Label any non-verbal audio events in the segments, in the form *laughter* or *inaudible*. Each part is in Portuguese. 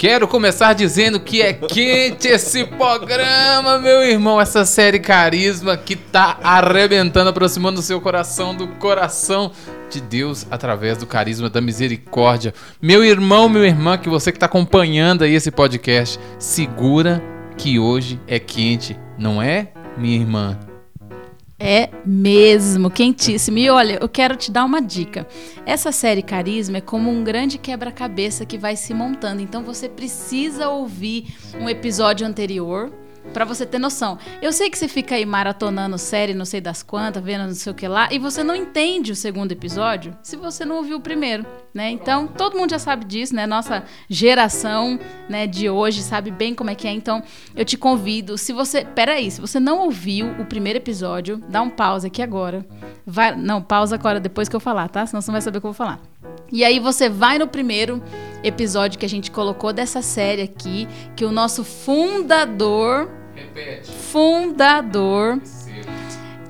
Quero começar dizendo que é quente esse programa, meu irmão. Essa série Carisma que tá arrebentando, aproximando o seu coração do coração de Deus através do carisma da misericórdia. Meu irmão, minha irmã, que você que tá acompanhando aí esse podcast, segura que hoje é quente, não é, minha irmã? É mesmo, quentíssimo. E olha, eu quero te dar uma dica. Essa série Carisma é como um grande quebra-cabeça que vai se montando. Então você precisa ouvir um episódio anterior Pra você ter noção. Eu sei que você fica aí maratonando série, não sei das quantas, vendo não sei o que lá, e você não entende o segundo episódio se você não ouviu o primeiro, né? Então, todo mundo já sabe disso, né? Nossa geração, né, de hoje sabe bem como é que é. Então, eu te convido, se você, peraí, se você não ouviu o primeiro episódio, dá um pause aqui agora. Vai, não, pausa agora depois que eu falar, tá? Senão você não vai saber o que eu vou falar. E aí você vai no primeiro episódio que a gente colocou dessa série aqui, que o nosso fundador Repete. fundador,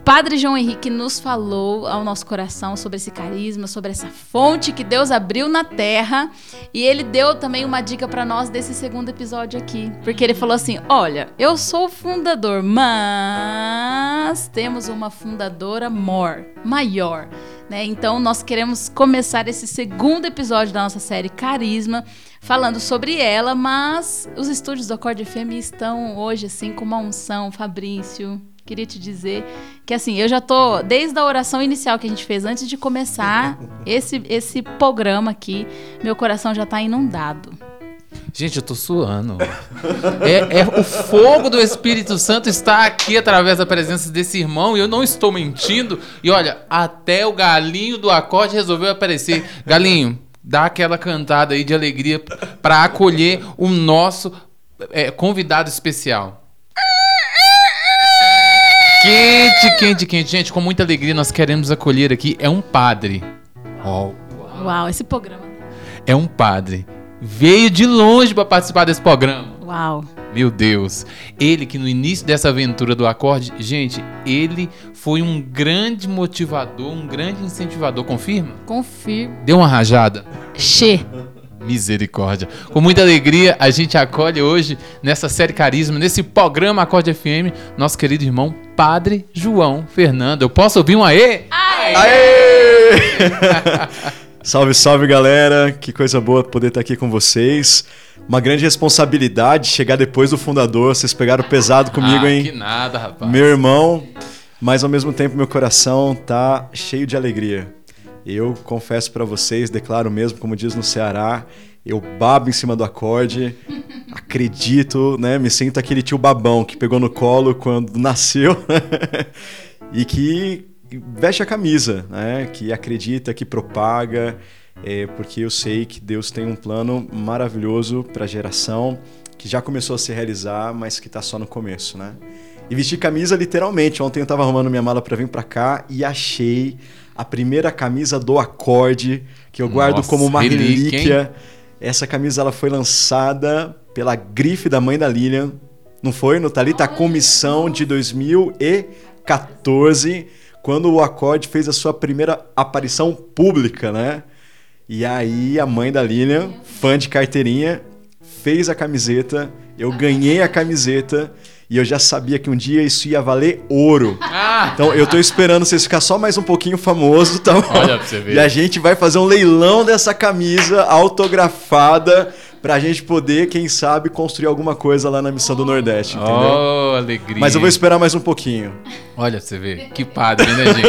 Padre João Henrique nos falou ao nosso coração sobre esse carisma, sobre essa fonte que Deus abriu na terra, e ele deu também uma dica para nós desse segundo episódio aqui, porque ele falou assim: "Olha, eu sou o fundador, mas temos uma fundadora maior, maior, né? Então nós queremos começar esse segundo episódio da nossa série Carisma falando sobre ela, mas os estúdios do Acorde FM estão hoje assim com uma unção, Fabrício. Queria te dizer que assim, eu já tô desde a oração inicial que a gente fez antes de começar esse esse programa aqui, meu coração já tá inundado. Gente, eu tô suando. É, é, o fogo do Espírito Santo está aqui através da presença desse irmão e eu não estou mentindo. E olha, até o galinho do acorde resolveu aparecer. Galinho, dá aquela cantada aí de alegria para acolher o nosso é, convidado especial. Quente, quente, quente. Gente, com muita alegria nós queremos acolher aqui. É um padre. Oh, Uau, esse programa. é um padre. Veio de longe para participar desse programa. Uau. Meu Deus. Ele que no início dessa aventura do acorde, gente, ele foi um grande motivador, um grande incentivador. Confirma? Confirmo. Deu uma rajada. Che. Misericórdia. Com muita alegria, a gente acolhe hoje, nessa série Carisma, nesse programa Acorde FM, nosso querido irmão Padre João Fernando. Eu posso ouvir um aê? Aê! *laughs* salve, salve galera, que coisa boa poder estar aqui com vocês. Uma grande responsabilidade chegar depois do fundador, vocês pegaram pesado comigo, ah, hein? Que nada, rapaz. Meu irmão, mas ao mesmo tempo meu coração tá cheio de alegria. Eu confesso pra vocês, declaro mesmo, como diz no Ceará, eu babo em cima do acorde, acredito, né? Me sinto aquele tio babão que pegou no colo quando nasceu *laughs* e que veste a camisa, né? Que acredita, que propaga, é, porque eu sei que Deus tem um plano maravilhoso para a geração que já começou a se realizar, mas que está só no começo, né? E vestir camisa literalmente. Ontem eu estava arrumando minha mala para vir para cá e achei a primeira camisa do acorde que eu guardo Nossa, como uma relíquia, relíquia. Essa camisa ela foi lançada pela grife da mãe da Lilian, não foi? No Talita Comissão de 2014, quando o acorde fez a sua primeira aparição pública, né? E aí a mãe da Lilian, fã de carteirinha, fez a camiseta, eu ganhei a camiseta e eu já sabia que um dia isso ia valer ouro. Ah, Então eu tô esperando vocês ficar só mais um pouquinho famoso, tá bom? Olha pra você ver. E a gente vai fazer um leilão dessa camisa autografada pra gente poder, quem sabe, construir alguma coisa lá na Missão do Nordeste, entendeu? oh, alegria. Mas eu vou esperar mais um pouquinho. Olha você ver, que padre, né, gente?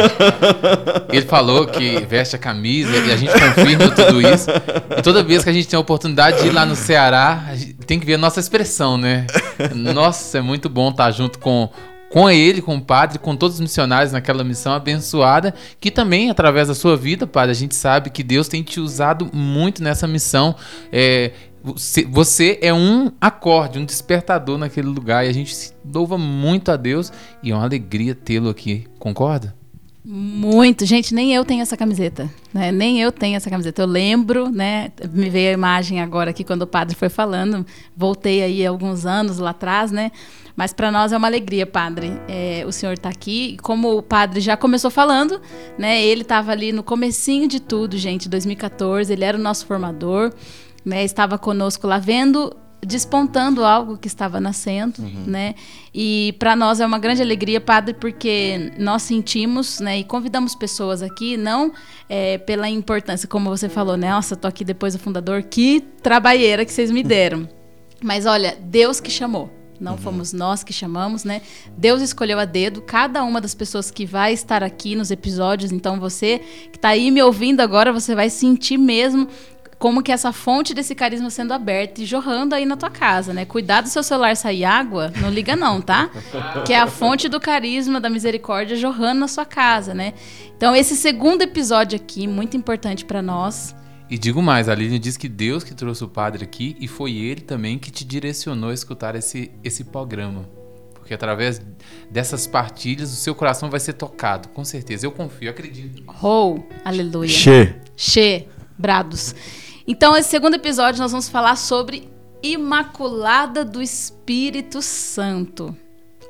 *laughs* Ele falou que veste a camisa e a gente confirma tudo isso. E toda vez que a gente tem a oportunidade de ir lá no Ceará, tem que ver a nossa expressão, né? Nossa, é muito bom estar junto com, com ele, com o padre, com todos os missionários naquela missão abençoada, que também, através da sua vida, padre, a gente sabe que Deus tem te usado muito nessa missão. É, Você, é um acorde, um despertador naquele lugar e a gente louva muito a Deus e é uma alegria tê-lo aqui, concorda? Muito, gente, nem eu tenho essa camiseta, né? Nem eu tenho essa camiseta. Eu lembro, né? Me veio a imagem agora aqui quando o padre foi falando. Voltei aí alguns anos lá atrás, né? Mas para nós é uma alegria, padre. É, o senhor está aqui. Como o padre já começou falando, né? Ele estava ali no comecinho de tudo, gente, 2014. Ele era o nosso formador, né? Estava conosco lá vendo despontando algo que estava nascendo, uhum. né? E para nós é uma grande alegria, padre, porque nós sentimos, né? E convidamos pessoas aqui, não é, pela importância, como você falou, né? Nossa, tô aqui depois do fundador, que trabalheira que vocês me deram. *laughs* Mas olha, Deus que chamou. Não uhum. fomos nós que chamamos, né? Deus escolheu a dedo cada uma das pessoas que vai estar aqui nos episódios. Então você que está aí me ouvindo agora, você vai sentir mesmo como que essa fonte desse carisma sendo aberta e jorrando aí na tua casa, né? Cuidado do seu celular sair água, não liga não, tá? *laughs* Que é a fonte do carisma, da misericórdia jorrando na sua casa, né? Então esse segundo episódio aqui, muito importante para nós. E digo mais, a Lilian diz que Deus que trouxe o padre aqui e foi ele também que te direcionou a escutar esse, esse programa. Porque através dessas partilhas o seu coração vai ser tocado, com certeza. Eu confio, acredito. Oh, aleluia. Che. Che, brados. Então, esse segundo episódio nós vamos falar sobre Imaculada do Espírito Santo.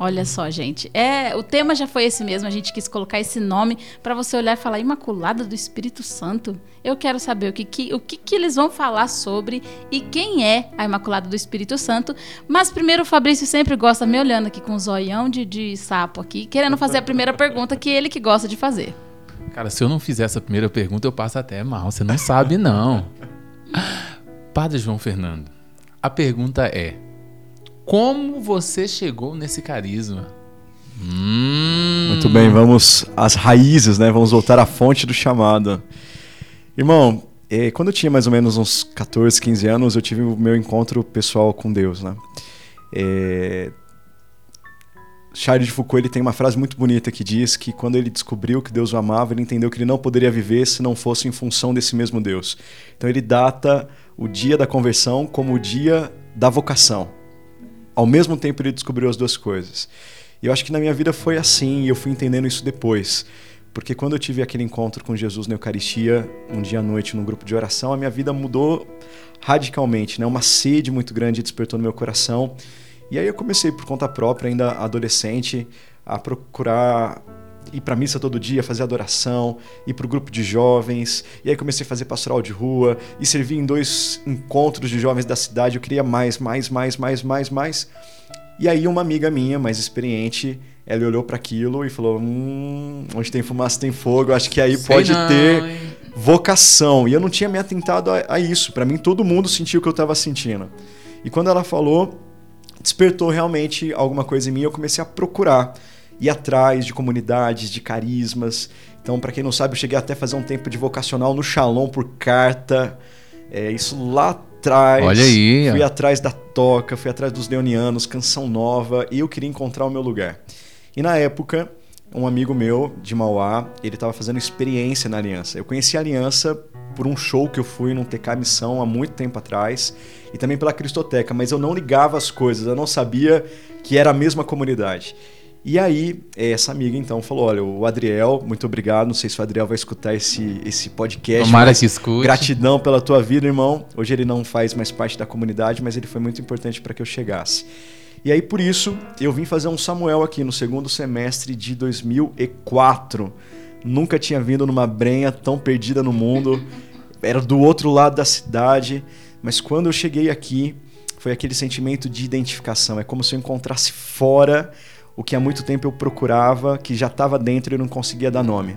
Olha só, gente. É, o tema já foi esse mesmo, a gente quis colocar esse nome para você olhar e falar Imaculada do Espírito Santo. Eu quero saber o que, que o que, que, eles vão falar sobre e quem é a Imaculada do Espírito Santo. Mas primeiro o Fabrício sempre gosta me olhando aqui com um zoião de, de sapo aqui, querendo fazer a primeira pergunta que ele que gosta de fazer. Cara, se eu não fizer essa primeira pergunta, eu passo até mal. Você não sabe, não. *laughs* Padre João Fernando, a pergunta é: como você chegou nesse carisma? Hum. Muito bem, vamos às raízes, né? Vamos voltar à fonte do chamado. Irmão, é, quando eu tinha mais ou menos uns 14, 15 anos, eu tive o meu encontro pessoal com Deus, né? É, Charles de Foucault ele tem uma frase muito bonita que diz que quando ele descobriu que Deus o amava, ele entendeu que ele não poderia viver se não fosse em função desse mesmo Deus. Então ele data o dia da conversão como o dia da vocação. Ao mesmo tempo ele descobriu as duas coisas. E eu acho que na minha vida foi assim, e eu fui entendendo isso depois. Porque quando eu tive aquele encontro com Jesus na Eucaristia, um dia à noite, num grupo de oração, a minha vida mudou radicalmente, né? Uma sede muito grande despertou no meu coração. E aí eu comecei por conta própria, ainda adolescente, a procurar ir para missa todo dia, fazer adoração, ir para o grupo de jovens. E aí comecei a fazer pastoral de rua e servi em dois encontros de jovens da cidade. Eu queria mais, mais, mais, mais, mais, mais. E aí uma amiga minha, mais experiente, ela olhou para aquilo e falou: "Hum, onde tem fumaça tem fogo. Acho que aí Sei pode não, ter hein? vocação". E eu não tinha me atentado a, a isso. Para mim todo mundo sentiu o que eu estava sentindo. E quando ela falou, despertou realmente alguma coisa em mim. Eu comecei a procurar, ir atrás de comunidades, de carismas. Então, para quem não sabe, eu cheguei até a fazer um tempo de vocacional no Shalom por carta. É, isso lá atrás. Olha aí. Fui atrás da toca, fui atrás dos leonianos, canção nova, e eu queria encontrar o meu lugar. E na época, um amigo meu de Mauá, ele estava fazendo experiência na Aliança. Eu conheci a Aliança por um show que eu fui num TK Missão há muito tempo atrás e também pela Cristoteca, mas eu não ligava as coisas, eu não sabia que era a mesma comunidade. E aí, essa amiga então falou: Olha, o Adriel, muito obrigado. Não sei se o Adriel vai escutar esse, esse podcast. Tomara que escute. Gratidão pela tua vida, irmão. Hoje ele não faz mais parte da comunidade, mas ele foi muito importante para que eu chegasse. E aí, por isso, eu vim fazer um Samuel aqui no segundo semestre de 2004. Nunca tinha vindo numa brenha tão perdida no mundo. Era do outro lado da cidade. Mas quando eu cheguei aqui, foi aquele sentimento de identificação. É como se eu encontrasse fora o que há muito tempo eu procurava, que já estava dentro e não conseguia dar nome.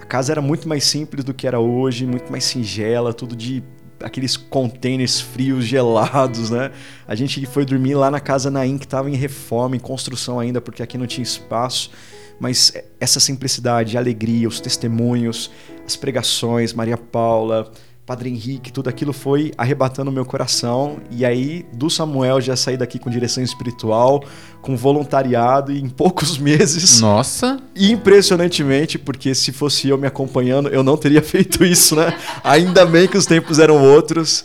A casa era muito mais simples do que era hoje, muito mais singela, tudo de aqueles containers frios, gelados, né? A gente foi dormir lá na casa Naim, que estava em reforma, em construção ainda, porque aqui não tinha espaço. Mas essa simplicidade, a alegria, os testemunhos, as pregações, Maria Paula, Padre Henrique, tudo aquilo foi arrebatando o meu coração. E aí, do Samuel, já saí daqui com direção espiritual, com voluntariado, e em poucos *laughs* meses. Nossa! Impressionantemente, porque se fosse eu me acompanhando, eu não teria *laughs* feito isso, né? Ainda bem que os tempos eram outros.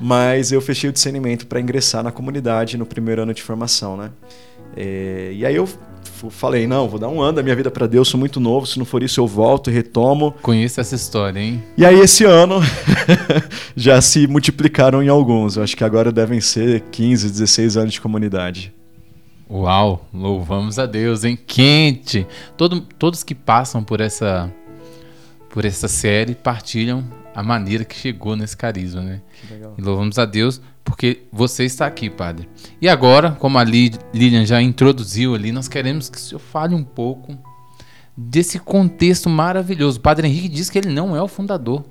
Mas eu fechei o discernimento para ingressar na comunidade no primeiro ano de formação, né? É, e aí eu falei, não, vou dar um ano da minha vida para Deus, sou muito novo, se não for isso eu volto e retomo. Conheço essa história, hein? E aí esse ano *laughs* já se multiplicaram em alguns. Eu acho que agora devem ser 15, 16 anos de comunidade. Uau, louvamos a Deus, hein? Quente. Todo, todos que passam por essa por essa série partilham a maneira que chegou nesse carisma, né? E louvamos a Deus porque você está aqui, Padre. E agora, como a Li- Lilian já introduziu ali, nós queremos que o senhor fale um pouco desse contexto maravilhoso. O Padre Henrique diz que ele não é o fundador.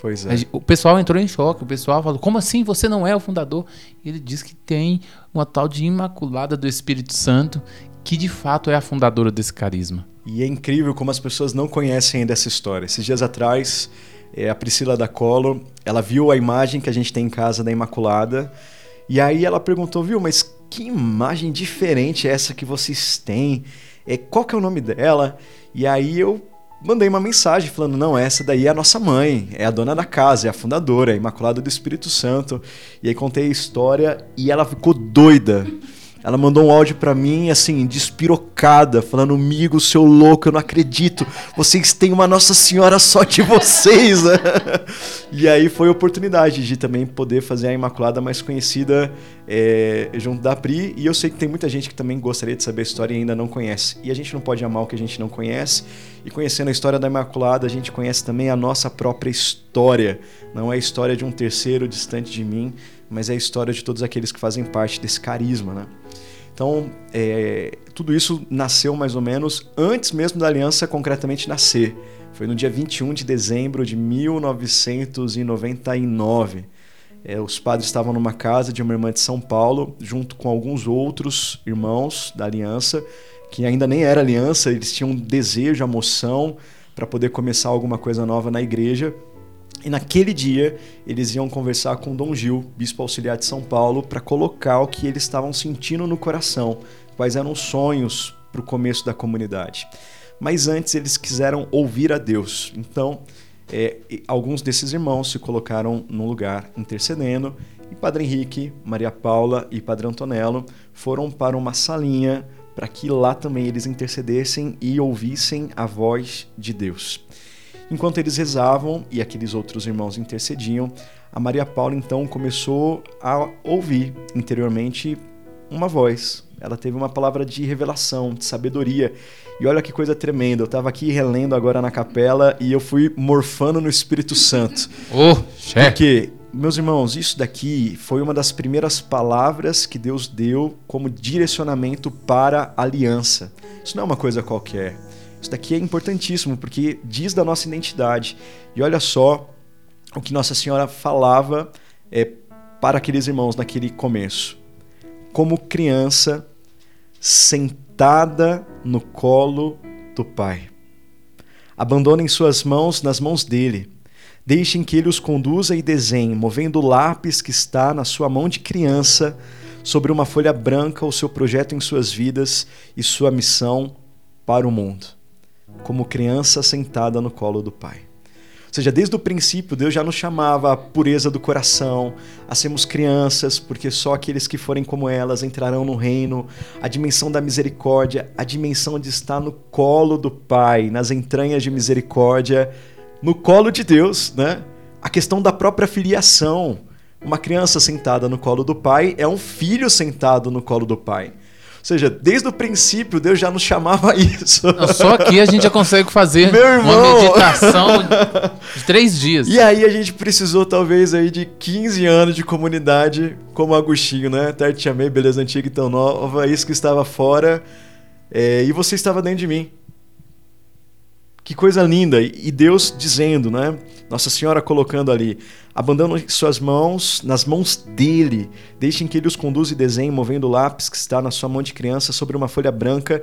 Pois é. O pessoal entrou em choque, o pessoal falou: como assim você não é o fundador? E ele diz que tem uma tal de Imaculada do Espírito Santo, que de fato é a fundadora desse carisma. E é incrível como as pessoas não conhecem ainda essa história. Esses dias atrás, eh, a Priscila da Colo, ela viu a imagem que a gente tem em casa da Imaculada, e aí ela perguntou, viu, mas que imagem diferente é essa que vocês têm? É, qual que é o nome dela? E aí eu mandei uma mensagem falando, não, essa daí é a nossa mãe, é a dona da casa, é a fundadora, é a Imaculada do Espírito Santo. E aí contei a história e ela ficou doida. Ela mandou um áudio pra mim, assim, despirocada, falando: Amigo, seu louco, eu não acredito. Vocês têm uma Nossa Senhora só de vocês. né?" *laughs* e aí foi a oportunidade de também poder fazer a Imaculada mais conhecida é, junto da Pri. E eu sei que tem muita gente que também gostaria de saber a história e ainda não conhece. E a gente não pode amar o que a gente não conhece. E conhecendo a história da Imaculada, a gente conhece também a nossa própria história. Não é a história de um terceiro distante de mim, mas é a história de todos aqueles que fazem parte desse carisma, né? Então, é, tudo isso nasceu mais ou menos antes mesmo da aliança concretamente nascer. Foi no dia 21 de dezembro de 1999. É, os padres estavam numa casa de uma irmã de São Paulo, junto com alguns outros irmãos da aliança, que ainda nem era aliança, eles tinham um desejo, a moção para poder começar alguma coisa nova na igreja. E naquele dia eles iam conversar com Dom Gil, bispo auxiliar de São Paulo, para colocar o que eles estavam sentindo no coração, quais eram os sonhos para o começo da comunidade. Mas antes eles quiseram ouvir a Deus. Então, é, alguns desses irmãos se colocaram num lugar intercedendo, e Padre Henrique, Maria Paula e Padre Antonello foram para uma salinha para que lá também eles intercedessem e ouvissem a voz de Deus. Enquanto eles rezavam e aqueles outros irmãos intercediam, a Maria Paula então começou a ouvir interiormente uma voz. Ela teve uma palavra de revelação, de sabedoria. E olha que coisa tremenda. Eu estava aqui relendo agora na capela e eu fui morfando no Espírito Santo. *laughs* Ô, chefe! Porque, meus irmãos, isso daqui foi uma das primeiras palavras que Deus deu como direcionamento para a aliança. Isso não é uma coisa qualquer. Isso daqui é importantíssimo porque diz da nossa identidade. E olha só o que Nossa Senhora falava é, para aqueles irmãos naquele começo. Como criança sentada no colo do Pai. Abandonem suas mãos nas mãos dele. Deixem que ele os conduza e desenhe, movendo o lápis que está na sua mão de criança sobre uma folha branca o seu projeto em suas vidas e sua missão para o mundo, como criança sentada no colo do Pai. Ou seja, desde o princípio, Deus já nos chamava à pureza do coração, a sermos crianças, porque só aqueles que forem como elas entrarão no reino, a dimensão da misericórdia, a dimensão de estar no colo do Pai, nas entranhas de misericórdia, no colo de Deus, né? A questão da própria filiação. Uma criança sentada no colo do pai é um filho sentado no colo do pai. Ou seja, desde o princípio Deus já nos chamava a isso. Não, Só aqui a gente já consegue fazer uma meditação de três dias. E aí a gente precisou talvez aí de 15 anos de comunidade como Agostinho, né? Tarde te amei, beleza antiga e tão nova, isso que estava fora é, e você estava dentro de mim. Que coisa linda! E Deus dizendo, né? Nossa Senhora colocando ali: abandonem suas mãos nas mãos dele, deixem que ele os conduza e desenhe, movendo o lápis que está na sua mão de criança sobre uma folha branca,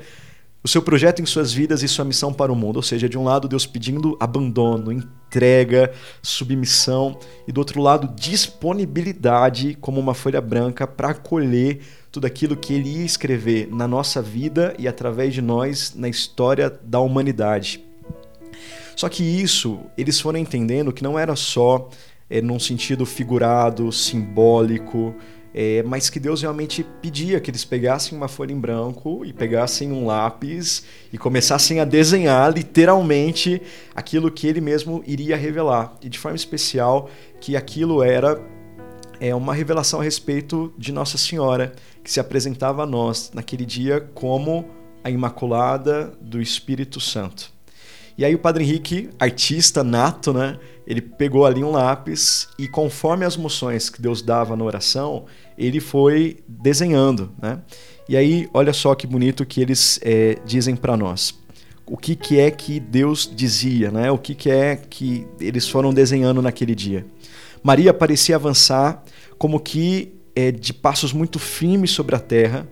o seu projeto em suas vidas e sua missão para o mundo. Ou seja, de um lado, Deus pedindo abandono, entrega, submissão, e do outro lado, disponibilidade como uma folha branca para acolher tudo aquilo que ele ia escrever na nossa vida e através de nós na história da humanidade. Só que isso, eles foram entendendo que não era só é, num sentido figurado, simbólico, é, mas que Deus realmente pedia que eles pegassem uma folha em branco e pegassem um lápis e começassem a desenhar literalmente aquilo que ele mesmo iria revelar. E de forma especial, que aquilo era é, uma revelação a respeito de Nossa Senhora, que se apresentava a nós naquele dia como a Imaculada do Espírito Santo. E aí o Padre Henrique, artista nato, né? Ele pegou ali um lápis e conforme as moções que Deus dava na oração, ele foi desenhando, né? E aí, olha só que bonito que eles é, dizem para nós. O que, que é que Deus dizia, né? O que, que é que eles foram desenhando naquele dia. Maria parecia avançar como que é, de passos muito firmes sobre a terra,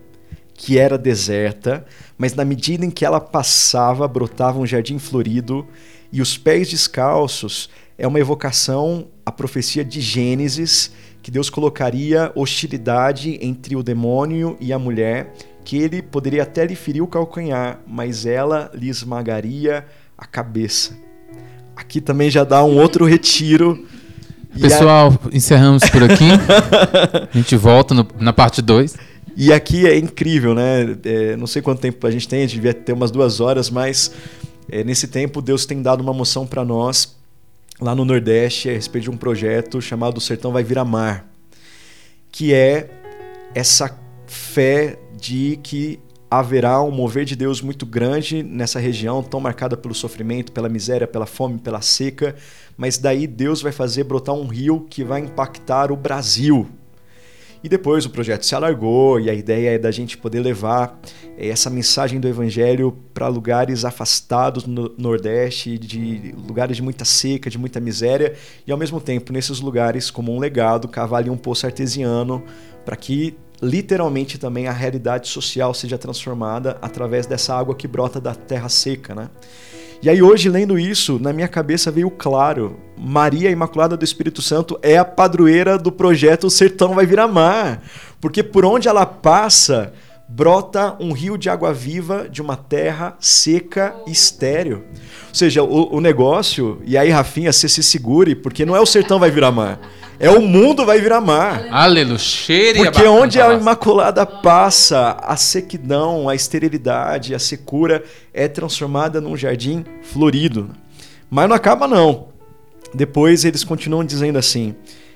que era deserta, mas na medida em que ela passava, brotava um jardim florido e os pés descalços é uma evocação à profecia de Gênesis, que Deus colocaria hostilidade entre o demônio e a mulher, que ele poderia até lhe ferir o calcanhar, mas ela lhe esmagaria a cabeça. Aqui também já dá um outro retiro. Pessoal, a... encerramos por aqui. *laughs* a gente volta no, na parte 2. E aqui é incrível, né? É, não sei quanto tempo a gente tem, a gente devia ter umas duas horas, mas é, nesse tempo Deus tem dado uma moção para nós lá no Nordeste a respeito de um projeto chamado O Sertão Vai Virar Mar, que é essa fé de que haverá um mover de Deus muito grande nessa região, tão marcada pelo sofrimento, pela miséria, pela fome, pela seca, mas daí Deus vai fazer brotar um rio que vai impactar o Brasil, e depois o projeto se alargou e a ideia é da gente poder levar eh, essa mensagem do Evangelho para lugares afastados no Nordeste, de lugares de muita seca, de muita miséria, e ao mesmo tempo, nesses lugares, como um legado, cavar ali um poço artesiano para que literalmente também a realidade social seja transformada através dessa água que brota da terra seca, né? E aí hoje lendo isso, na minha cabeça veio claro, Maria Imaculada do Espírito Santo é a padroeira do projeto O Sertão vai virar mar, porque por onde ela passa, brota um rio de água viva de uma terra seca e estéreo. Ou seja, o, o negócio, e aí Rafinha, você se segure, porque não é o sertão vai virar mar é o mundo vai virar mar. Aleluia. Porque onde a Imaculada passa, a sequidão, a esterilidade, a secura é transformada num jardim florido. Mas não acaba não. Depois eles continuam dizendo assim,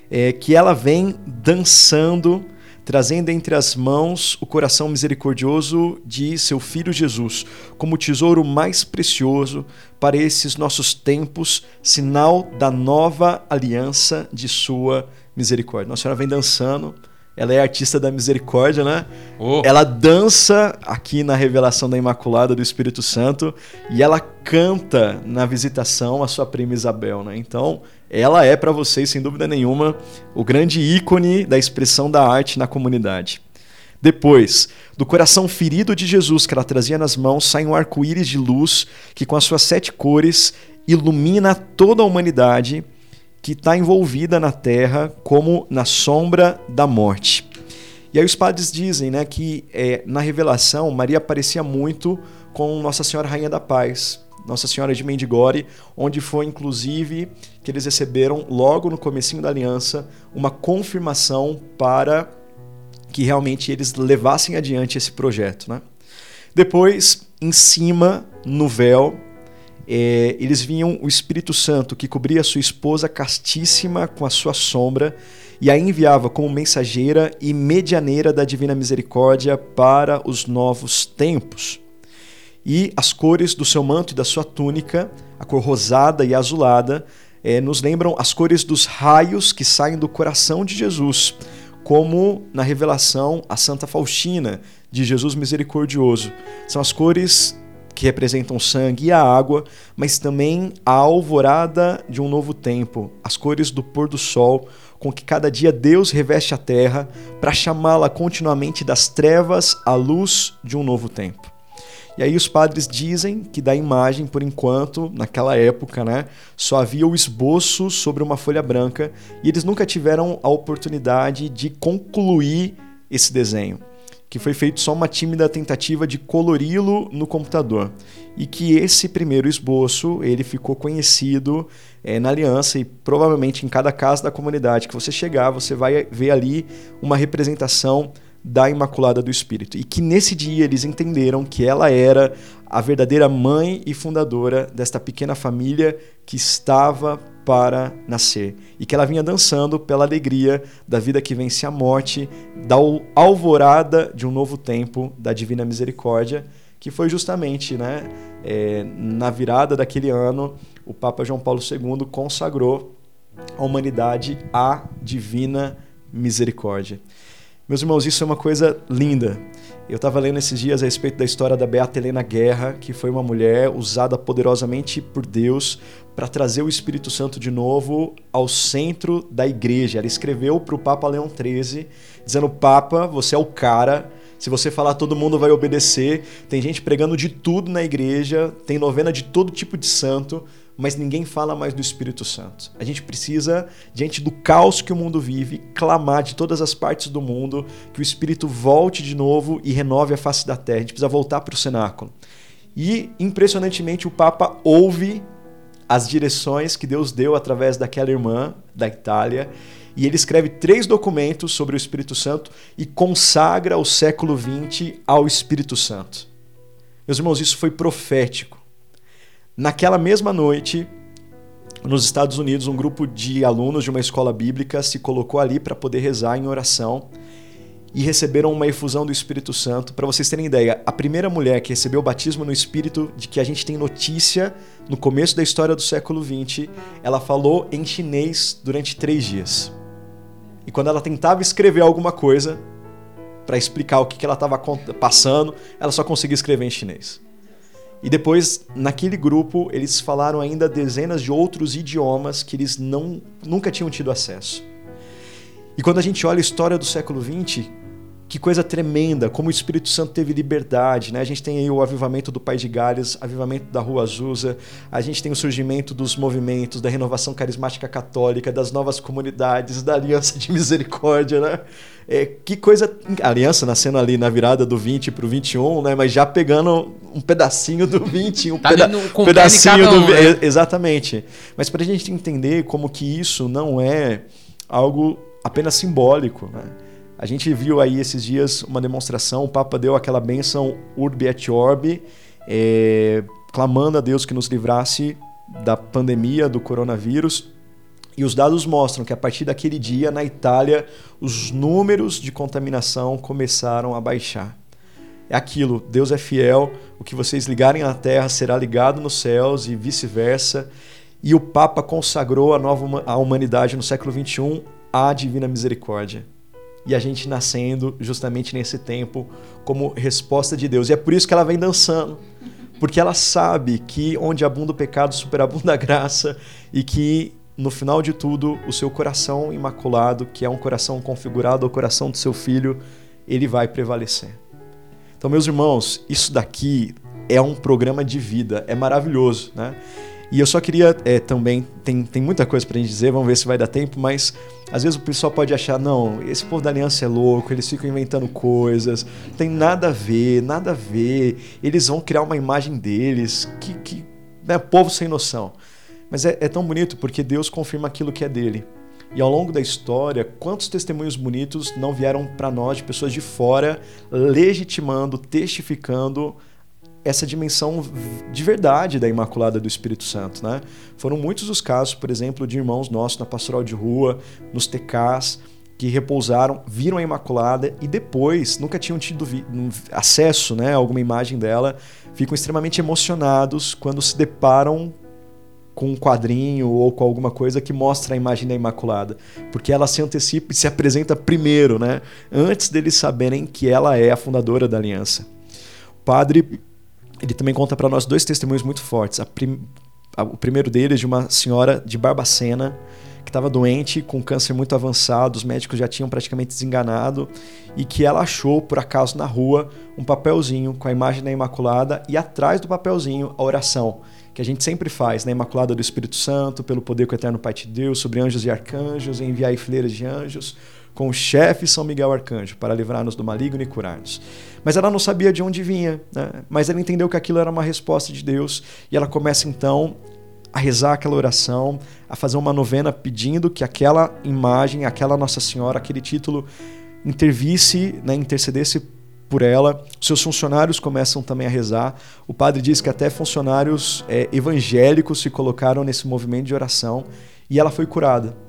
é, que ela vem dançando trazendo entre as mãos o coração misericordioso de seu filho Jesus, como tesouro mais precioso para esses nossos tempos, sinal da nova aliança de sua misericórdia. Nossa Senhora vem dançando, ela é artista da misericórdia, né? Oh. Ela dança aqui na revelação da Imaculada do Espírito Santo e ela canta na visitação a sua prima Isabel, né? Então, ela é para vocês, sem dúvida nenhuma, o grande ícone da expressão da arte na comunidade. Depois, do coração ferido de Jesus que ela trazia nas mãos, sai um arco-íris de luz que, com as suas sete cores, ilumina toda a humanidade que está envolvida na terra como na sombra da morte. E aí os padres dizem né, que é, na revelação Maria aparecia muito com Nossa Senhora Rainha da Paz, nossa Senhora de Mendigore, onde foi inclusive que eles receberam logo no comecinho da aliança uma confirmação para que realmente eles levassem adiante esse projeto, né? Depois, em cima, no véu, é, eles viam o Espírito Santo que cobria sua esposa castíssima com a sua sombra e a enviava como mensageira e medianeira da divina misericórdia para os novos tempos e as cores do seu manto e da sua túnica, a cor rosada e azulada, é, nos lembram as cores dos raios que saem do coração de Jesus, como na revelação a Santa Faustina de Jesus Misericordioso. São as cores que representam o sangue e a água, mas também a alvorada de um novo tempo, as cores do pôr do sol, com que cada dia Deus reveste a terra para chamá-la continuamente das trevas à luz de um novo tempo. E aí os padres dizem que da imagem, por enquanto, naquela época, né, só havia o esboço sobre uma folha branca e eles nunca tiveram a oportunidade de concluir esse desenho. que foi feito só uma tímida tentativa de colori-lo no computador e que esse primeiro esboço ele ficou conhecido é, na aliança e provavelmente em cada casa da comunidade que você chegar você vai ver ali uma representação da Imaculada do Espírito e que nesse dia eles entenderam que ela era a verdadeira mãe e fundadora desta pequena família que estava para nascer e que ela vinha dançando pela alegria da vida que vence a morte, da alvorada de um novo tempo da divina misericórdia, que foi justamente né, é, na virada daquele ano o Papa João Paulo II consagrou a humanidade à divina misericórdia. Meus irmãos, isso é uma coisa linda. Eu estava lendo esses dias a respeito da história da Beata Helena Guerra, que foi uma mulher usada poderosamente por Deus para trazer o Espírito Santo de novo ao centro da igreja. Ela escreveu para o Papa Leão XIII, dizendo: Papa, você é o cara. Se você falar, todo mundo vai obedecer. Tem gente pregando de tudo na igreja, tem novena de todo tipo de santo mas ninguém fala mais do Espírito Santo. A gente precisa, diante do caos que o mundo vive, clamar de todas as partes do mundo que o Espírito volte de novo e renove a face da terra. A gente precisa voltar para o cenáculo. E, impressionantemente, o Papa ouve as direções que Deus deu através daquela irmã da Itália. E ele escreve três documentos sobre o Espírito Santo e consagra o século XX ao Espírito Santo. Meus irmãos, isso foi profético. Naquela mesma noite, nos Estados Unidos, um grupo de alunos de uma escola bíblica se colocou ali para poder rezar em oração e receberam uma efusão do Espírito Santo. Para vocês terem ideia, a primeira mulher que recebeu o batismo no Espírito, de que a gente tem notícia no começo da história do século XX, ela falou em chinês durante três dias. E quando ela tentava escrever alguma coisa para explicar o que ela estava passando, ela só conseguia escrever em chinês. E depois, naquele grupo, eles falaram ainda dezenas de outros idiomas que eles não, nunca tinham tido acesso. E quando a gente olha a história do século XX, que coisa tremenda, como o Espírito Santo teve liberdade, né? A gente tem aí o avivamento do Pai de Gales, avivamento da Rua Azusa, a gente tem o surgimento dos movimentos, da renovação carismática católica, das novas comunidades, da Aliança de Misericórdia, né? É, que coisa. A aliança nascendo ali na virada do 20 para o 21, né? Mas já pegando um pedacinho do 20, um tá peda pedacinho um, do. Né? Exatamente. Mas para a gente entender como que isso não é algo apenas simbólico, né? A gente viu aí esses dias uma demonstração, o Papa deu aquela benção Urbi et Orbi, é, clamando a Deus que nos livrasse da pandemia do coronavírus. E os dados mostram que a partir daquele dia, na Itália, os números de contaminação começaram a baixar. É aquilo, Deus é fiel, o que vocês ligarem na terra será ligado nos céus e vice-versa. E o Papa consagrou a nova a humanidade no século XXI à divina misericórdia e a gente nascendo justamente nesse tempo como resposta de Deus. E é por isso que ela vem dançando, porque ela sabe que onde abunda o pecado, superabunda a graça e que no final de tudo, o seu coração imaculado, que é um coração configurado ao coração do seu filho, ele vai prevalecer. Então, meus irmãos, isso daqui é um programa de vida, é maravilhoso, né? E eu só queria é, também, tem, tem muita coisa pra gente dizer, vamos ver se vai dar tempo, mas às vezes o pessoal pode achar, não, esse povo da aliança é louco, eles ficam inventando coisas, tem nada a ver, nada a ver, eles vão criar uma imagem deles, que, que né, povo sem noção. Mas é, é tão bonito porque Deus confirma aquilo que é dele. E ao longo da história, quantos testemunhos bonitos não vieram para nós de pessoas de fora, legitimando, testificando essa dimensão de verdade da Imaculada do Espírito Santo. Né? Foram muitos os casos, por exemplo, de irmãos nossos na pastoral de rua, nos TKs, que repousaram, viram a Imaculada e depois nunca tinham tido acesso né, a alguma imagem dela, ficam extremamente emocionados quando se deparam com um quadrinho ou com alguma coisa que mostra a imagem da Imaculada, porque ela se antecipa e se apresenta primeiro, né, antes deles saberem que ela é a fundadora da aliança. O padre ele também conta para nós dois testemunhos muito fortes. Prim... o primeiro deles de uma senhora de Barbacena que estava doente, com câncer muito avançado, os médicos já tinham praticamente desenganado, e que ela achou, por acaso, na rua, um papelzinho com a imagem da Imaculada e atrás do papelzinho a oração, que a gente sempre faz, na né? Imaculada do Espírito Santo, pelo poder que o Eterno Pai te deu, sobre anjos e arcanjos, enviar fileiras de anjos, com o chefe São Miguel Arcanjo, para livrar-nos do maligno e curar-nos. Mas ela não sabia de onde vinha, né? mas ela entendeu que aquilo era uma resposta de Deus e ela começa então a rezar aquela oração, a fazer uma novena pedindo que aquela imagem, aquela Nossa Senhora, aquele título intervisse, né, intercedesse por ela. Seus funcionários começam também a rezar. O padre diz que até funcionários é, evangélicos se colocaram nesse movimento de oração e ela foi curada.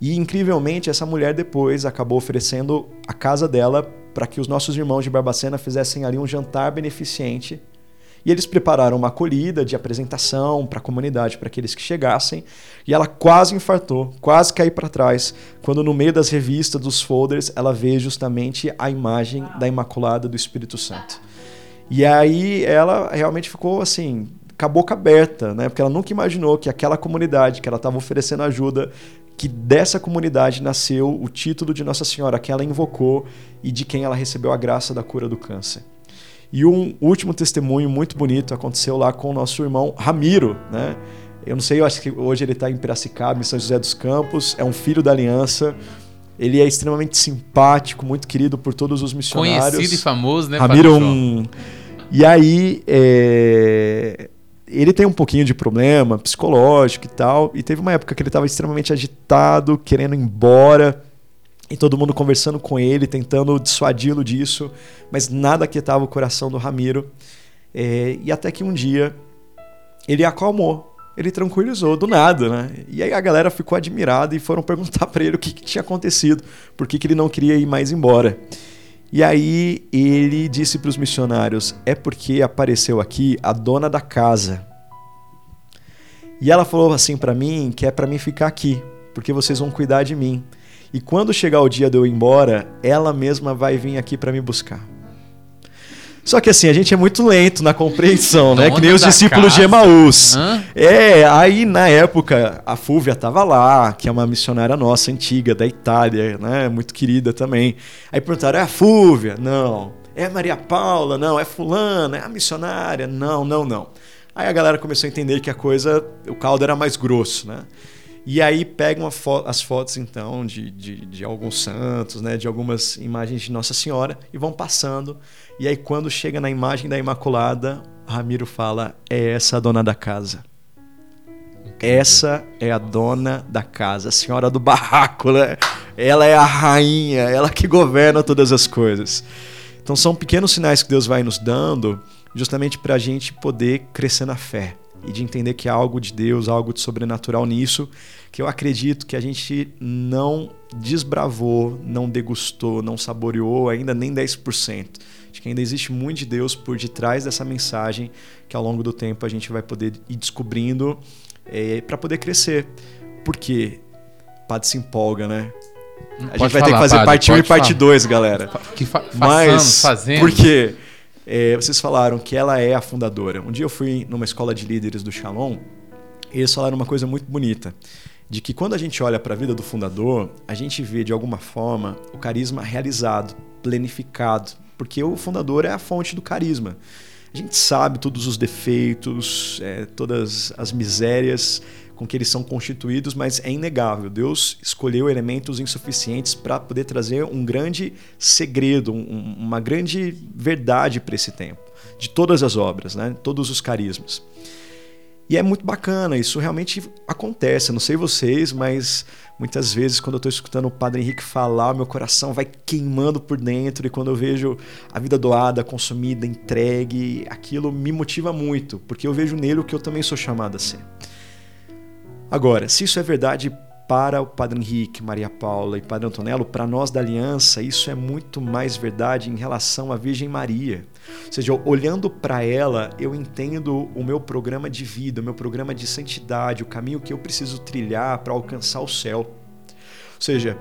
E incrivelmente, essa mulher depois acabou oferecendo a casa dela para que os nossos irmãos de Barbacena fizessem ali um jantar beneficente e eles prepararam uma acolhida de apresentação para a comunidade, para aqueles que chegassem, e ela quase infartou, quase caiu para trás, quando no meio das revistas, dos folders, ela vê justamente a imagem da Imaculada do Espírito Santo. E aí ela realmente ficou assim, com a boca aberta, né? Porque ela nunca imaginou que aquela comunidade que ela estava oferecendo ajuda, que dessa comunidade nasceu o título de Nossa Senhora, que ela invocou e de quem ela recebeu a graça da cura do câncer. E um último testemunho muito bonito aconteceu lá com o nosso irmão Ramiro, né? Eu não sei, eu acho que hoje ele está em Piracicaba, em São José dos Campos, é um filho da aliança. Ele é extremamente simpático, muito querido por todos os missionários. Conhecido e famoso, né? Ramiro um... E aí, é... ele tem um pouquinho de problema psicológico e tal. E teve uma época que ele estava extremamente agitado, querendo ir embora. E todo mundo conversando com ele, tentando dissuadi-lo disso, mas nada aquietava o coração do Ramiro. É, e até que um dia ele acalmou, ele tranquilizou do nada, né? E aí a galera ficou admirada e foram *laughs* perguntar para ele o que, que, tinha acontecido, por que, que ele não queria ir mais embora. E aí ele disse para os missionários: é porque apareceu aqui a dona da casa. E ela falou assim para mim que é para mim ficar aqui, porque vocês vão cuidar de mim. E quando chegar o dia de eu ir embora, ela mesma vai vir aqui para me buscar. Só que assim, a gente é muito lento na compreensão, né? Que nem os discípulos casa. de Emaús. Hã? É, aí na época a Fúvia estava lá, que é uma missionária nossa, antiga, da Itália, né? Muito querida também. Aí perguntaram: é a Fúvia? Não. É a Maria Paula? Não. É Fulana? É a missionária? Não, não, não. Aí a galera começou a entender que a coisa, o caldo era mais grosso, né? E aí pegam fo as fotos, então, de, de, de, alguns santos, né, de algumas imagens de Nossa Senhora e vão passando. E aí, quando chega na imagem da Imaculada, Ramiro fala: é essa a dona da casa. Essa é a dona da casa, a senhora do barraco, né? Ela é a rainha, ela que governa todas as coisas. Então, são pequenos sinais que Deus vai nos dando justamente para a gente poder crescer na fé e de entender que há algo de Deus, algo de sobrenatural nisso, que eu acredito que a gente não desbravou, não degustou, não saboreou ainda nem 10%. De que ainda existe muito de Deus por detrás dessa mensagem que ao longo do tempo a gente vai poder ir descobrindo é, para poder crescer. Porque padre se empolga, né? A gente vai falar, ter que fazer padre, parte 1 e parte 2, galera. Que fa Mas, fazendo. Por quê? É, vocês falaram que ela é a fundadora. Um dia eu fui numa escola de líderes do Shalom e eles falaram uma coisa muito bonita. De que quando a gente olha para a vida do fundador, a gente vê de alguma forma o carisma realizado, planificado, porque o fundador é a fonte do carisma. A gente sabe todos os defeitos, é, todas as misérias com que eles são constituídos, mas é inegável. Deus escolheu elementos insuficientes para poder trazer um grande segredo, um, uma grande verdade para esse tempo, de todas as obras, né? todos os carismas. E é muito bacana, isso realmente acontece. Eu não sei vocês, mas muitas vezes quando eu estou escutando o Padre Henrique falar, meu coração vai queimando por dentro. E quando eu vejo a vida doada, consumida, entregue, aquilo me motiva muito, porque eu vejo nele o que eu também sou chamado a ser. Agora, se isso é verdade para o Padre Henrique, Maria Paula e Padre Antonello, para nós da Aliança, isso é muito mais verdade em relação à Virgem Maria. Ou seja, olhando para ela, eu entendo o meu programa de vida, o meu programa de santidade, o caminho que eu preciso trilhar para alcançar o céu. Ou seja,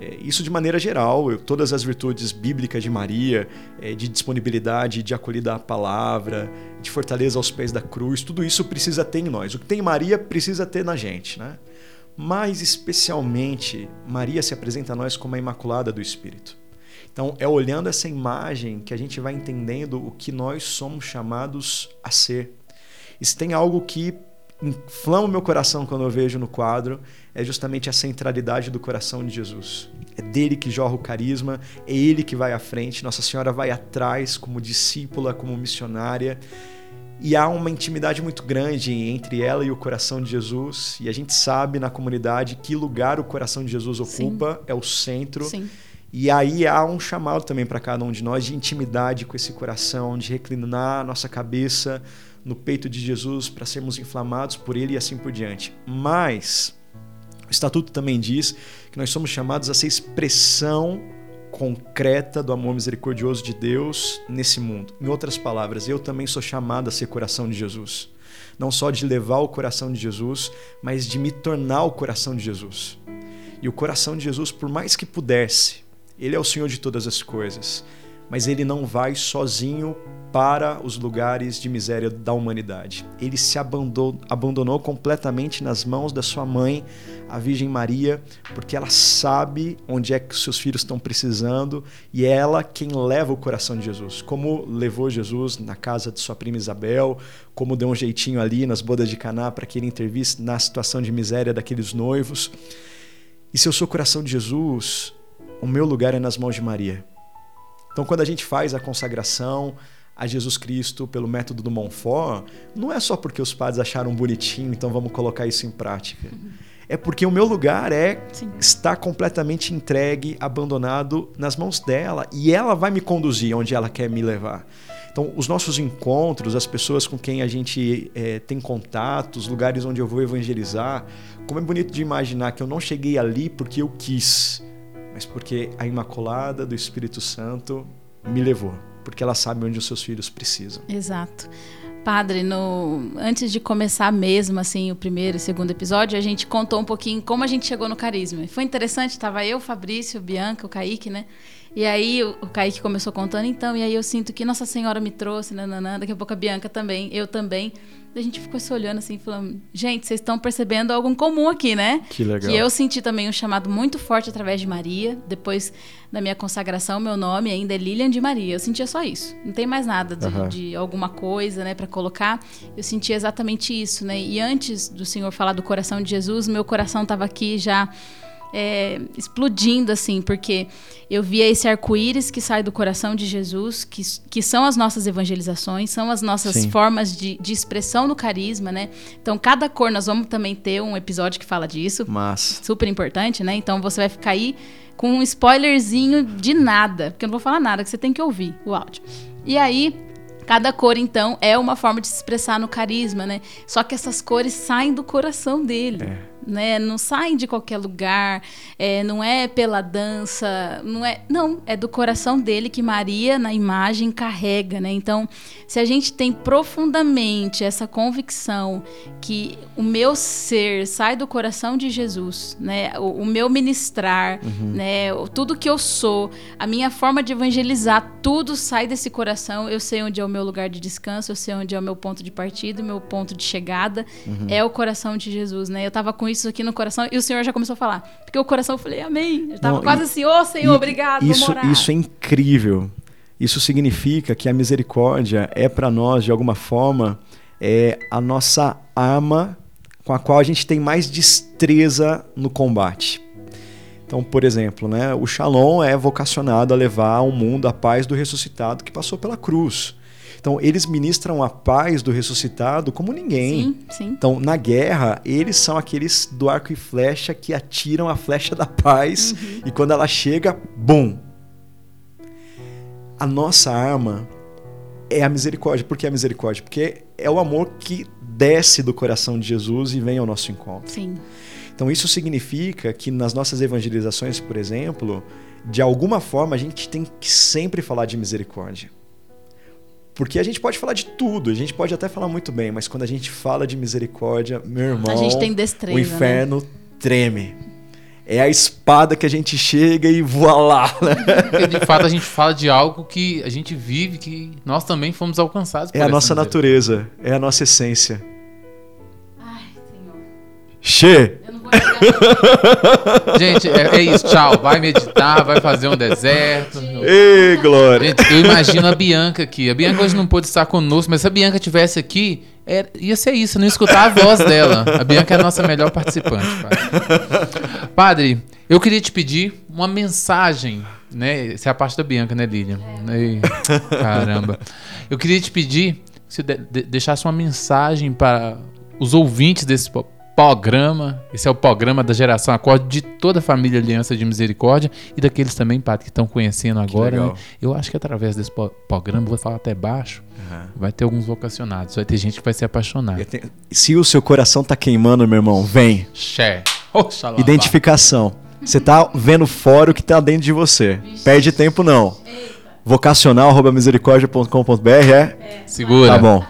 é, isso de maneira geral, todas as virtudes bíblicas de Maria, é, de disponibilidade, de acolhida à palavra, de fortaleza aos pés da cruz, tudo isso precisa ter em nós. O que tem em Maria precisa ter na gente, né? Mas especialmente, Maria se apresenta a nós como a Imaculada do Espírito. Então, é olhando essa imagem que a gente vai entendendo o que nós somos chamados a ser. E se tem algo que inflama o meu coração quando eu vejo no quadro é justamente a centralidade do coração de Jesus. É dele que jorra o carisma, é ele que vai à frente, Nossa Senhora vai atrás como discípula, como missionária. E há uma intimidade muito grande entre ela e o coração de Jesus. E a gente sabe na comunidade que lugar o coração de Jesus ocupa, Sim. é o centro. Sim. E aí há um chamado também para cada um de nós de intimidade com esse coração, de reclinar nossa cabeça no peito de Jesus para sermos inflamados por ele e assim por diante. Mas o estatuto também diz que nós somos chamados a ser expressão concreta do amor misericordioso de Deus nesse mundo. Em outras palavras, eu também sou chamado a ser coração de Jesus. Não só de levar o coração de Jesus, mas de me tornar o coração de Jesus. E o coração de Jesus, por mais que pudesse, ele é o Senhor de todas as coisas, mas ele não vai sozinho para os lugares de miséria da humanidade. Ele se abandonou, abandonou completamente nas mãos da sua mãe, a Virgem Maria, porque ela sabe onde é que os seus filhos estão precisando e é ela quem leva o coração de Jesus. Como levou Jesus na casa de sua prima Isabel, como deu um jeitinho ali nas bodas de Caná para que ele intervisse na situação de miséria daqueles noivos. E se eu sou o coração de Jesus, o meu lugar é nas mãos de Maria. Então, quando a gente faz a consagração, a Jesus Cristo pelo método do Montfort, não é só porque os padres acharam bonitinho, então vamos colocar isso em prática. É porque o meu lugar é Sim. estar completamente entregue, abandonado nas mãos dela e ela vai me conduzir onde ela quer me levar. Então, os nossos encontros, as pessoas com quem a gente é, tem contato, os lugares onde eu vou evangelizar, como é bonito de imaginar que eu não cheguei ali porque eu quis, mas porque a Imaculada do Espírito Santo me levou porque ela sabe onde os seus filhos precisam. Exato. Padre, no, antes de começar mesmo assim o primeiro e segundo episódio, a gente contou um pouquinho como a gente chegou no carisma. Foi interessante, estava eu, Fabrício, Bianca, o Kaique, né? E aí o, o Kaique começou contando, então, e aí eu sinto que Nossa Senhora me trouxe, nananã, daqui a pouco a Bianca também, eu também. A gente ficou se olhando assim, falando, gente, vocês estão percebendo algo em comum aqui, né? Que legal. Que eu senti também um chamado muito forte através de Maria. Depois da minha consagração, meu nome ainda é Lilian de Maria. Eu sentia só isso. Não tem mais nada de, uhum. de alguma coisa, né, para colocar. Eu sentia exatamente isso, né? E antes do Senhor falar do coração de Jesus, meu coração estava aqui já é, explodindo, assim, porque eu via esse arco-íris que sai do coração de Jesus, que, que são as nossas evangelizações, são as nossas Sim. formas de, de expressão no carisma, né? Então, cada cor, nós vamos também ter um episódio que fala disso. Mas... Super importante, né? Então, você vai ficar aí com um spoilerzinho de nada, porque eu não vou falar nada, que você tem que ouvir o áudio. E aí, Cada cor, então, é uma forma de se expressar no carisma, né? Só que essas cores saem do coração dele. É né? Não saem de qualquer lugar, é, não é pela dança, não é, não, é do coração dele que Maria na imagem carrega, né? Então, se a gente tem profundamente essa convicção que o meu ser sai do coração de Jesus, né? O, o meu ministrar, uhum. né? Tudo que eu sou, a minha forma de evangelizar, tudo sai desse coração. Eu sei onde é o meu lugar de descanso, eu sei onde é o meu ponto de partida, o meu ponto de chegada, uhum. é o coração de Jesus, né? Eu tava com isso aqui no coração e o Senhor já começou a falar. Porque o coração eu falei, amém. Eu tava Não, quase e, assim, ô oh, Senhor, obrigado, isso, Isso é incrível. Isso significa que a misericórdia é para nós, de alguma forma, é a nossa arma com a qual a gente tem mais destreza no combate. Então, por exemplo, né, o Shalom é vocacionado a levar ao mundo a paz do ressuscitado que passou pela cruz. Então, eles ministram a paz do ressuscitado como ninguém. Sim, sim. Então, na guerra, eles são aqueles do arco e flecha que atiram a flecha da paz uhum. e quando ela chega, bum! A nossa arma é a misericórdia. Por que a misericórdia? Porque é o amor que desce do coração de Jesus e vem ao nosso encontro. Sim. Então, isso significa que nas nossas evangelizações, por exemplo, de alguma forma a gente tem que sempre falar de misericórdia. Porque a gente pode falar de tudo, a gente pode até falar muito bem, mas quando a gente fala de misericórdia, meu irmão, a gente tem destreza, o inferno né? treme. É a espada que a gente chega e voa lá. Né? de fato, a gente fala de algo que a gente vive, que nós também fomos alcançados por É a nossa natureza, é a nossa essência. Ai, Senhor. Che! *laughs* Gente, é, é isso. Tchau. Vai meditar, vai fazer um deserto. Ei, glória! Gente, eu imagino a Bianca aqui. A Bianca hoje não pôde estar conosco, mas se a Bianca tivesse aqui, era- ia ser isso, não escutar a voz dela. A Bianca é a nossa melhor participante, padre. Padre, eu queria te pedir uma mensagem, né? Essa é a parte da Bianca, né, Lilian? Ei, caramba. Eu queria te pedir que você de- de- deixasse uma mensagem para os ouvintes desse programa. Esse é o programa da geração Acorde de toda a família Aliança de Misericórdia e daqueles também, padre, que estão conhecendo agora. né? Eu acho que através desse programa, vou falar até baixo, Aham. vai ter alguns vocacionados, vai ter gente que vai se apaixonar. Tenho- Se o seu coração tá queimando, meu irmão, vem. Xé. Oxalá. Identificação. Você tá vendo fora o que tá dentro de você. Perde tempo não. Vocacional@misericordia.com.br é? Segura. Tá bom.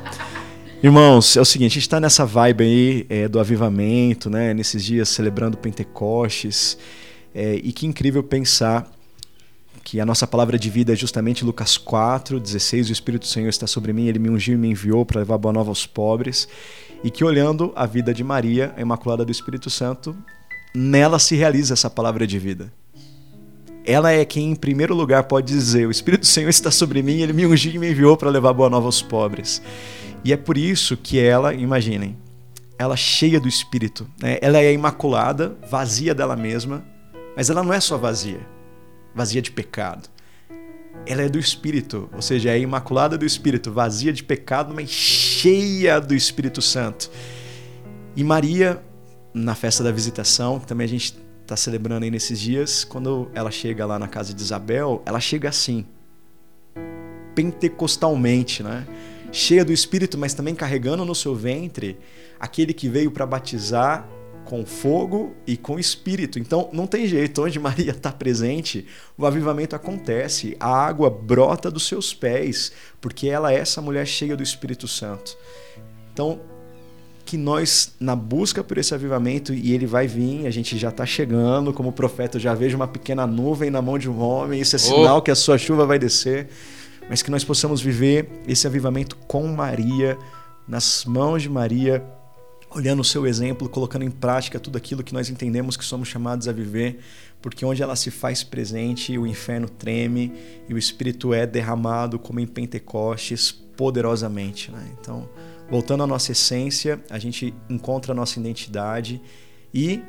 Irmãos, é o seguinte, a gente tá nessa vibe aí é, do avivamento, né? Nesses dias celebrando Pentecostes. É, e que incrível pensar que a nossa palavra de vida é justamente Lucas 4, 16, o Espírito do Senhor está sobre mim, ele me ungiu e me enviou para levar boa nova aos pobres. E que olhando a vida de Maria, a Imaculada do Espírito Santo, nela se realiza essa palavra de vida. Ela é quem, em primeiro lugar, pode dizer: O Espírito do Senhor está sobre mim, ele me ungiu e me enviou para levar boa nova aos pobres. E é por isso que ela, imaginem, ela cheia do Espírito, né? ela é imaculada, vazia dela mesma, mas ela não é só vazia, vazia de pecado. Ela é do Espírito, ou seja, é imaculada do Espírito, vazia de pecado, mas cheia do Espírito Santo. E Maria, na festa da visitação, que também a gente está celebrando aí nesses dias, quando ela chega lá na casa de Isabel, ela chega assim, pentecostalmente, né? Cheia do Espírito, mas também carregando no seu ventre aquele que veio para batizar com fogo e com espírito. Então não tem jeito, onde *laughs* Maria está presente, o avivamento acontece, a água brota dos seus pés, porque ela é essa mulher cheia do Espírito Santo. Então que nós, na busca por esse avivamento, e ele vai vir, a gente já está chegando, como profeta, eu já vejo uma pequena nuvem na mão de um homem, isso é sinal que a sua chuva vai descer, mas que nós possamos viver esse avivamento com Maria, nas mãos de Maria, olhando o seu exemplo, colocando em prática tudo aquilo que nós entendemos que somos chamados a viver, porque onde ela se faz presente, o inferno treme e o Espírito é derramado como em Pentecostes poderosamente. Né? Então, voltando à nossa essência, a gente encontra a nossa identidade e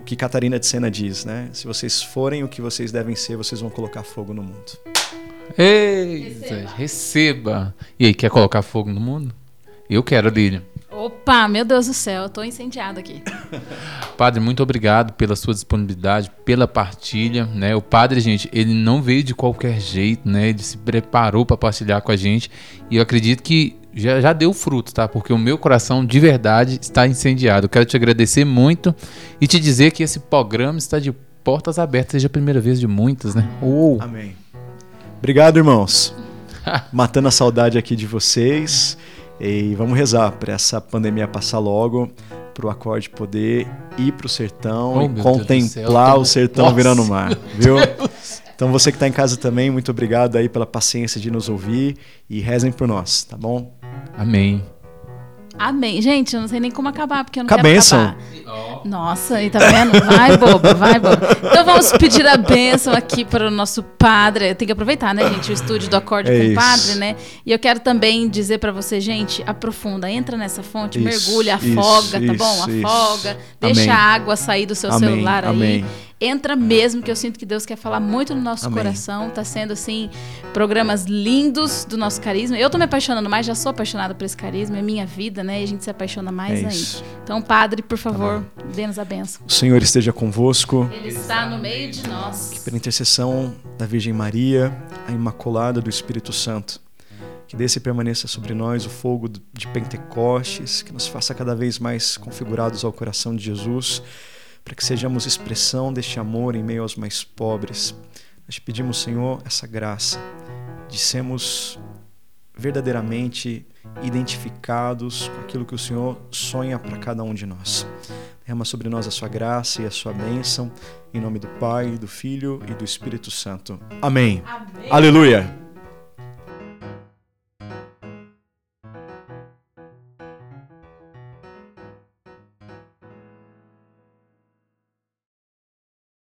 o que Catarina de Sena diz, né? Se vocês forem o que vocês devem ser, vocês vão colocar fogo no mundo. Eita, receba. E aí, quer colocar fogo no mundo? Eu quero, Lilian. Opa, meu Deus do céu, eu tô incendiado aqui. *laughs* Padre, muito obrigado pela sua disponibilidade, pela partilha, né? O padre, gente, ele não veio de qualquer jeito, né? Ele se preparou para partilhar com a gente e eu acredito que já, já deu fruto, tá? Porque o meu coração de verdade está incendiado. Eu quero te agradecer muito e te dizer que esse programa está de portas abertas, seja a primeira vez de muitas, né? Uou! Amém. Obrigado, irmãos. *laughs* Matando a saudade aqui de vocês. E vamos rezar para essa pandemia passar logo, para o acorde poder ir para o sertão Oh, e contemplar o sertão nossa. virando mar, viu? Então você que está em casa também, muito obrigado aí pela paciência de nos ouvir e rezem por nós, tá bom? Amém. Amém. Gente, eu não sei nem como acabar, porque eu não Com a quero acabar. Nossa, aí tá vendo? Vai, boba, vai, boba. Então vamos pedir a bênção aqui para o nosso padre. Tem que aproveitar, né, gente? O estúdio do Acorde É com o isso. padre, né? E eu quero também dizer para você, gente, aprofunda, entra nessa fonte, Isso, mergulha, isso, afoga, tá bom? isso, isso. Afoga, deixa Amém. a água sair do seu Amém, celular aí. amém. Entra mesmo, que eu sinto que Deus quer falar muito no nosso Amém. coração. Tá sendo, assim, programas lindos do nosso carisma. Eu tô me apaixonando mais, já sou apaixonada por esse carisma, é minha vida, né? E a gente se apaixona mais É ainda. isso. Então, Padre, por favor, dê-nos a benção. O Senhor esteja convosco. Ele está no meio de nós. pela intercessão da Virgem Maria, a Imaculada do Espírito Santo. Que desse e permaneça sobre nós o fogo de Pentecostes, que nos faça cada vez mais configurados ao coração de Jesus, para que sejamos expressão deste amor em meio aos mais pobres. Nós te pedimos, Senhor, essa graça de sermos verdadeiramente identificados com aquilo que o Senhor sonha para cada um de nós. Derrama sobre nós a sua graça e a sua bênção, em nome do Pai, do Filho e do Espírito Santo. Amém. Aleluia.